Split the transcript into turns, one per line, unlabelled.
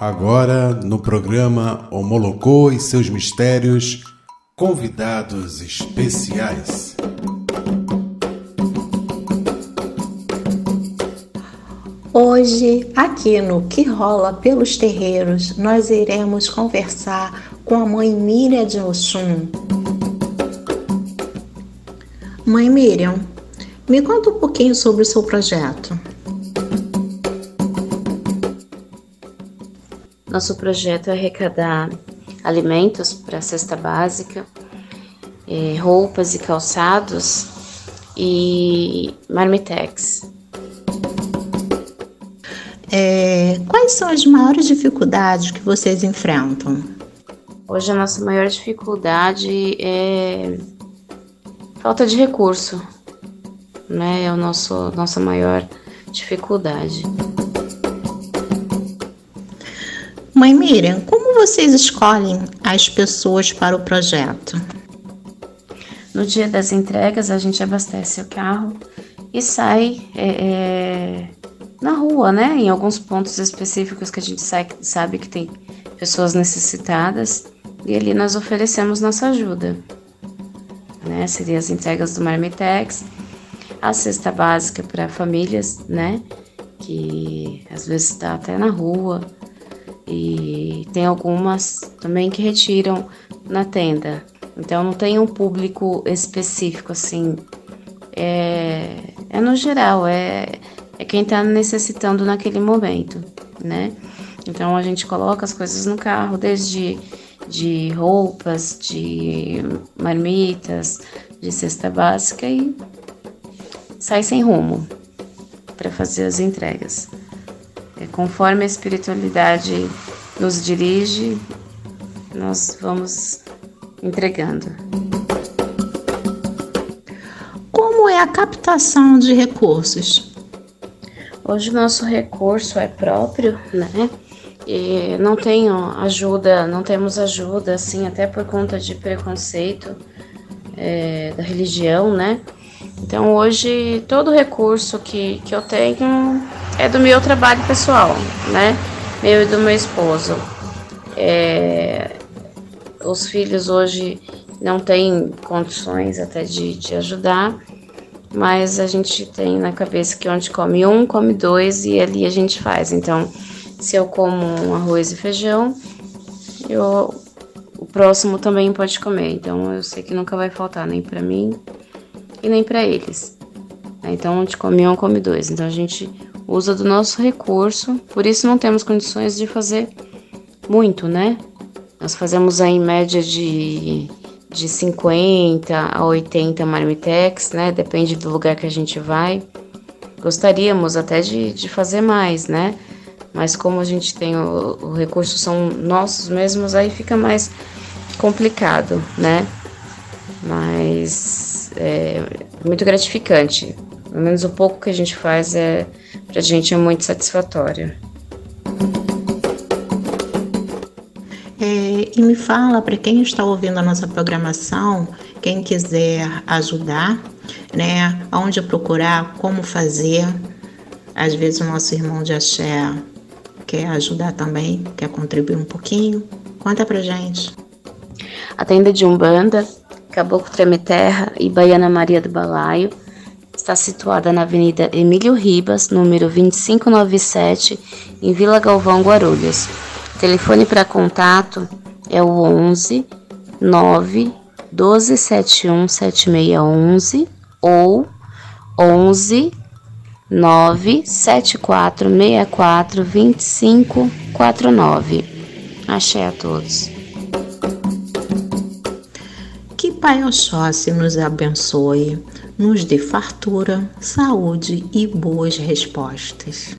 Agora, no programa Homolocô e seus mistérios, convidados especiais.
Hoje, aqui no Que Rola pelos Terreiros, nós iremos conversar com a mãe Miriam de Oxum. Mãe Miriam, me conta um pouquinho sobre o seu projeto.
Nosso projeto é arrecadar alimentos para a cesta básica, é, roupas e calçados e marmitex.
É, quais são as maiores dificuldades que vocês enfrentam?
Hoje a nossa maior dificuldade é falta de recurso, né? É o nosso nossa maior dificuldade.
Mãe Miriam, como vocês escolhem as pessoas para o projeto?
No dia das entregas, a gente abastece o carro e sai é, é, na rua, né? Em alguns pontos específicos que a gente sai, sabe que tem pessoas necessitadas e ali nós oferecemos nossa ajuda. Né? Seria as entregas do Marmitex, a cesta básica para famílias, né? Que às vezes está até na rua e tem algumas também que retiram na tenda. Então não tem um público específico assim. É, é no geral, é, é quem está necessitando naquele momento, né? Então a gente coloca as coisas no carro, desde de roupas, de marmitas, de cesta básica e sai sem rumo para fazer as entregas. É, conforme a espiritualidade nos dirige, nós vamos entregando.
Como é a captação de recursos?
Hoje o nosso recurso é próprio, né? E não tenho ajuda, não temos ajuda, assim, até por conta de preconceito é, da religião, né? Então hoje todo recurso que, que eu tenho é do meu trabalho pessoal, né? Meu e do meu esposo. É, os filhos hoje não têm condições até de, de ajudar, mas a gente tem na cabeça que onde come um, come dois e ali a gente faz. Então, se eu como um arroz e feijão, eu, o próximo também pode comer. Então, eu sei que nunca vai faltar nem para mim e nem para eles. Então, onde come um, come dois. Então, a gente usa do nosso recurso, por isso não temos condições de fazer muito, né? Nós fazemos aí em média de, de 50 a 80 marmitex, né? Depende do lugar que a gente vai. Gostaríamos até de, de fazer mais, né? Mas como a gente tem o, o recurso são nossos mesmos, aí fica mais complicado, né? Mas é muito gratificante. Pelo menos o pouco que a gente faz é pra gente é muito satisfatório.
É, e me fala para quem está ouvindo a nossa programação, quem quiser ajudar, né? Onde procurar, como fazer. Às vezes o nosso irmão de axé quer ajudar também, quer contribuir um pouquinho. Conta pra gente.
A tenda de Umbanda, Caboclo Treme Terra e Baiana Maria do Balaio está situada na Avenida Emílio Ribas, número 2597, em Vila Galvão, Guarulhos. O telefone para contato é o 11 9 1271 7611 ou 11 97464 2549. Axé a todos.
Que Pai Oxóssi nos abençoe, nos dê fartura, saúde e boas respostas.